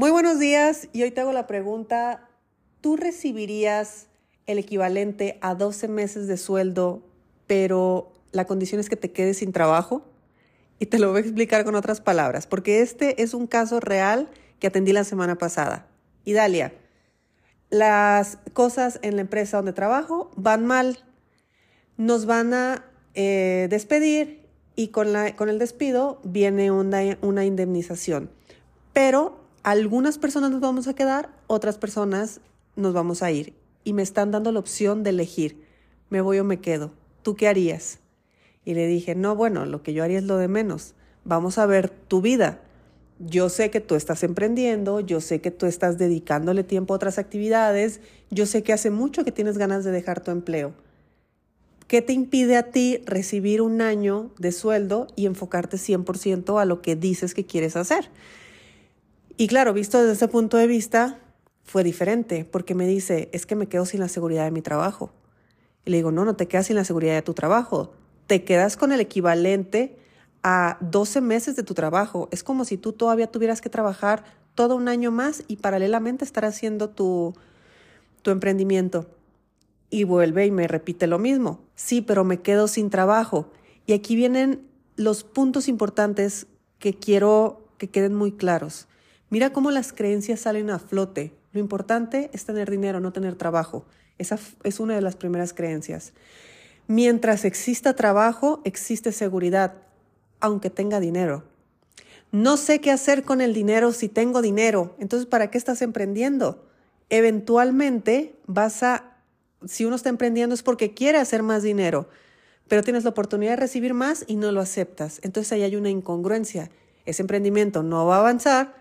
Muy buenos días y hoy te hago la pregunta, ¿tú recibirías el equivalente a 12 meses de sueldo, pero la condición es que te quedes sin trabajo? Y te lo voy a explicar con otras palabras, porque este es un caso real que atendí la semana pasada. Y Dalia, las cosas en la empresa donde trabajo van mal, nos van a eh, despedir y con, el despido viene una indemnización. Pero algunas personas nos vamos a quedar, otras personas nos vamos a ir. Y me están dando la opción de elegir, me voy o me quedo. ¿Tú qué harías? Y le dije, no, bueno, lo que yo haría es lo de menos. Vamos a ver tu vida. Yo sé que tú estás emprendiendo, yo sé que tú estás dedicándole tiempo a otras actividades, yo sé que hace mucho que tienes ganas de dejar tu empleo. ¿Qué te impide a ti recibir un año de sueldo y enfocarte 100% a lo que dices que quieres hacer? Y claro, visto desde ese punto de vista, fue diferente, porque me dice, es que me quedo sin la seguridad de mi trabajo. Y le digo, no, no te quedas sin la seguridad de tu trabajo, te quedas con el equivalente a 12 meses de tu trabajo. Es como si tú todavía tuvieras que trabajar todo un año más y paralelamente estar haciendo tu, tu emprendimiento. Y vuelve y me repite lo mismo. Sí, pero me quedo sin trabajo. Y aquí vienen los puntos importantes que quiero que queden muy claros. Mira cómo las creencias salen a flote. Lo importante es tener dinero, no tener trabajo. Esa es una de las primeras creencias. Mientras exista trabajo, existe seguridad, aunque tenga dinero. No sé qué hacer con el dinero si tengo dinero. Entonces, ¿para qué estás emprendiendo? Eventualmente vas a, si uno está emprendiendo es porque quiere hacer más dinero, pero tienes la oportunidad de recibir más y no lo aceptas. Entonces ahí hay una incongruencia. Ese emprendimiento no va a avanzar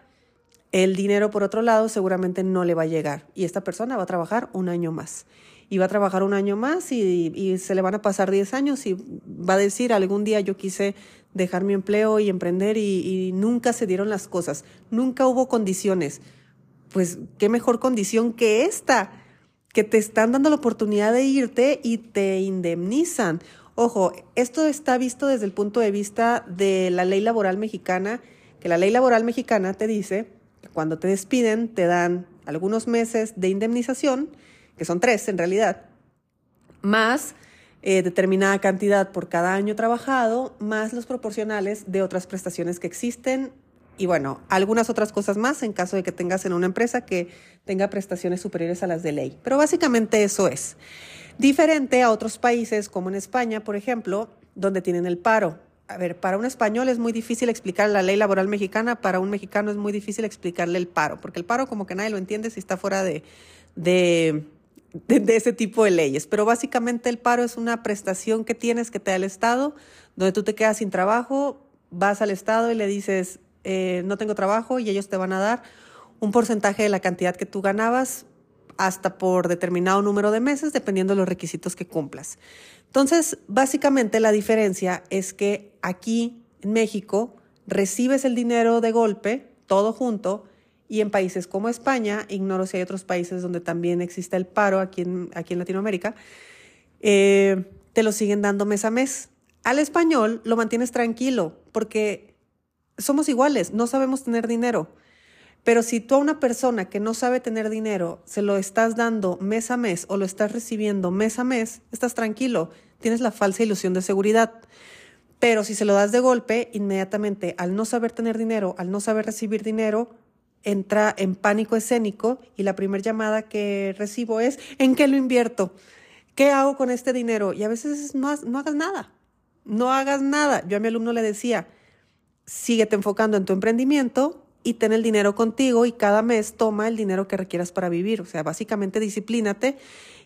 el dinero, por otro lado, seguramente no le va a llegar y esta persona va a trabajar un año más. Y va a trabajar un año más y, se le van a pasar 10 años y va a decir, algún día yo quise dejar mi empleo y emprender y, y nunca se dieron las cosas, nunca hubo condiciones. Pues qué mejor condición que esta, que te están dando la oportunidad de irte y te indemnizan. Ojo, esto está visto desde el punto de vista de la ley laboral mexicana, que la ley laboral mexicana te dice cuando te despiden, te dan algunos meses de indemnización, que son tres en realidad, más eh, determinada cantidad por cada año trabajado, más los proporcionales de otras prestaciones que existen y bueno, algunas otras cosas más en caso de que tengas en una empresa que tenga prestaciones superiores a las de ley. Pero básicamente eso es. Diferente a otros países como en España, por ejemplo, donde tienen el paro a ver, para un español es muy difícil explicar la ley laboral mexicana, para un mexicano es muy difícil explicarle el paro, porque el paro como que nadie lo entiende si está fuera de, de, ese tipo de leyes. Pero básicamente el paro es una prestación que tienes que te da el Estado, donde tú te quedas sin trabajo, vas al Estado y le dices, eh, no tengo trabajo y ellos te van a dar un porcentaje de la cantidad que tú ganabas hasta por determinado número de meses, dependiendo de los requisitos que cumplas. Entonces, básicamente la diferencia es que aquí en México recibes el dinero de golpe, todo junto, y en países como España, ignoro si hay otros países donde también existe el paro aquí en, aquí Latinoamérica, eh, te lo siguen dando mes a mes. Al español lo mantienes tranquilo porque somos iguales, no sabemos tener dinero. Pero si tú a una persona que no sabe tener dinero se lo estás dando mes a mes o lo estás recibiendo mes a mes, estás tranquilo, tienes la falsa ilusión de seguridad. Pero si se lo das de golpe, inmediatamente al no saber tener dinero, al no saber recibir dinero, entra en pánico escénico y la primera llamada que recibo es, ¿en qué lo invierto? ¿Qué hago con este dinero? Y a veces no, no hagas nada, no hagas nada. Yo a mi alumno le decía, síguete enfocando en tu emprendimiento, y ten el dinero contigo y cada mes toma el dinero que requieras para vivir. O sea, básicamente disciplínate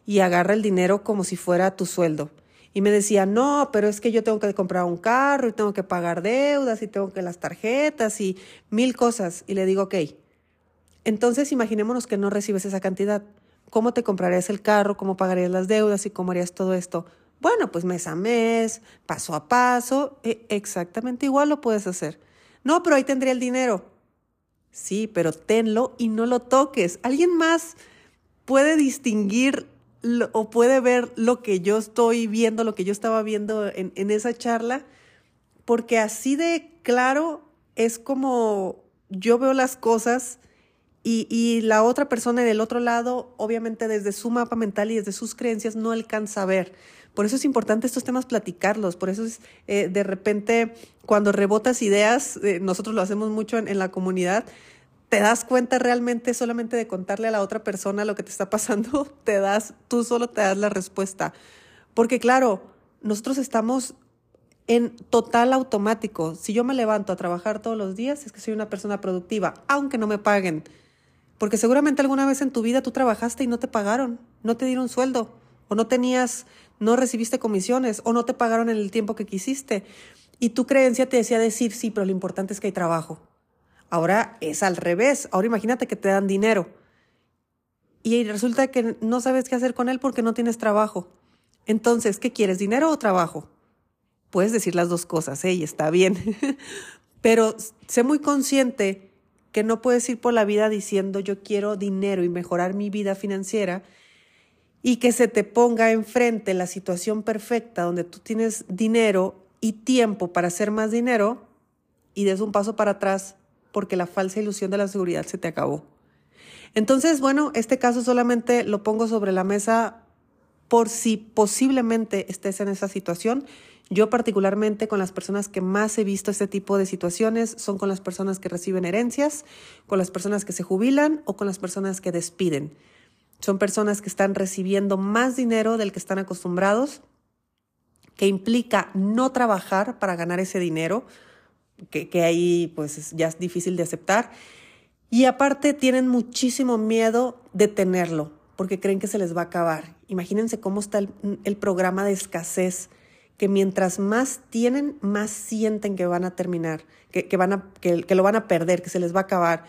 y agarra el dinero como si fuera tu sueldo. Y me decía, no, pero es que yo tengo que comprar un carro y tengo que pagar deudas y tengo que las tarjetas y mil cosas. Y le digo, ok, entonces imaginémonos que no recibes esa cantidad. ¿Cómo te comprarías el carro? ¿Cómo pagarías las deudas? ¿Y cómo harías todo esto? Bueno, pues mes a mes, paso a paso, e, exactamente igual lo puedes hacer. No, pero ahí tendría el dinero. Sí, pero tenlo y no lo toques. ¿Alguien más puede distinguir o puede ver lo que yo estoy viendo, lo que yo estaba viendo en, en esa charla? Porque así de claro es como yo veo las cosas y, la otra persona del otro lado, obviamente desde su mapa mental y desde sus creencias, no alcanza a ver. Por eso es importante estos temas platicarlos, por eso es eh, de repente cuando rebotas ideas, eh, nosotros lo hacemos mucho en, en la comunidad, te das cuenta realmente solamente de contarle a la otra persona lo que te está pasando, te das, tú solo te das la respuesta. Porque claro, nosotros estamos en total automático. Si yo me levanto a trabajar todos los días, es que soy una persona productiva, aunque no me paguen. Porque seguramente alguna vez en tu vida tú trabajaste y no te pagaron, no te dieron sueldo, o no tenías, no recibiste comisiones, o no te pagaron en el tiempo que quisiste. Y tu creencia te decía decir, sí, pero lo importante es que hay trabajo. Ahora es al revés. Ahora imagínate que te dan dinero. Y resulta que no sabes qué hacer con él porque no tienes trabajo. Entonces, ¿qué quieres? ¿Dinero o trabajo? Puedes decir las dos cosas, ¿eh? Y está bien. Pero sé muy consciente que no puedes ir por la vida diciendo yo quiero dinero y mejorar mi vida financiera y que se te ponga enfrente la situación perfecta donde tú tienes dinero y tiempo para hacer más dinero y des un paso para atrás porque la falsa ilusión de la seguridad se te acabó. Entonces, bueno, este caso solamente lo pongo sobre la mesa por si posiblemente estés en esa situación yo particularmente con las personas que más he visto este tipo de situaciones son con las personas que reciben herencias, con las personas que se jubilan o con las personas que despiden. Son personas que están recibiendo más dinero del que están acostumbrados, que implica no trabajar para ganar ese dinero, que, que ahí pues ya es difícil de aceptar. Y aparte tienen muchísimo miedo de tenerlo, porque creen que se les va a acabar. Imagínense cómo está el, programa de escasez que mientras más tienen, más sienten que van a terminar, que, van a, que, que lo van a perder, que se les va a acabar.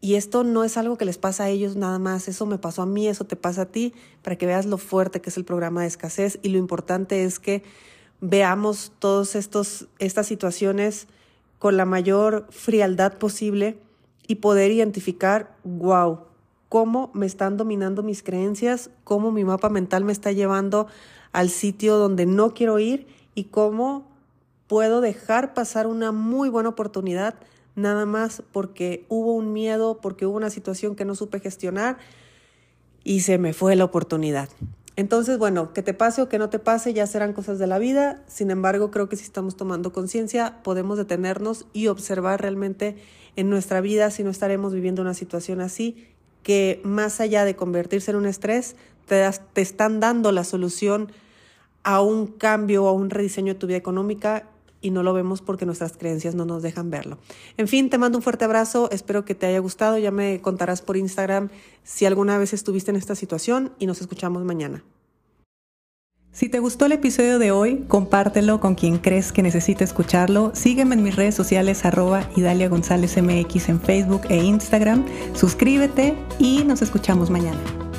Y esto no es algo que les pasa a ellos nada más, eso me pasó a mí, eso te pasa a ti, para que veas lo fuerte que es el programa de escasez y lo importante es que veamos todas estas situaciones con la mayor frialdad posible y poder identificar, wow, cómo me están dominando mis creencias, cómo mi mapa mental me está llevando al sitio donde no quiero ir y cómo puedo dejar pasar una muy buena oportunidad nada más porque hubo un miedo, porque hubo una situación que no supe gestionar y se me fue la oportunidad. Entonces, bueno, que te pase o que no te pase ya serán cosas de la vida. Sin embargo, creo que si estamos tomando conciencia, podemos detenernos y observar realmente en nuestra vida si no estaremos viviendo una situación así, que más allá de convertirse en un estrés, te, están dando la solución a un cambio o a un rediseño de tu vida económica y no lo vemos porque nuestras creencias no nos dejan verlo. En fin, te mando un fuerte abrazo, espero que te haya gustado, ya me contarás por Instagram si alguna vez estuviste en esta situación y nos escuchamos mañana. Si te gustó el episodio de hoy, compártelo con quien crees que necesite escucharlo. Sígueme en mis redes sociales arroba Idalia González MX en Facebook e Instagram. Suscríbete y nos escuchamos mañana.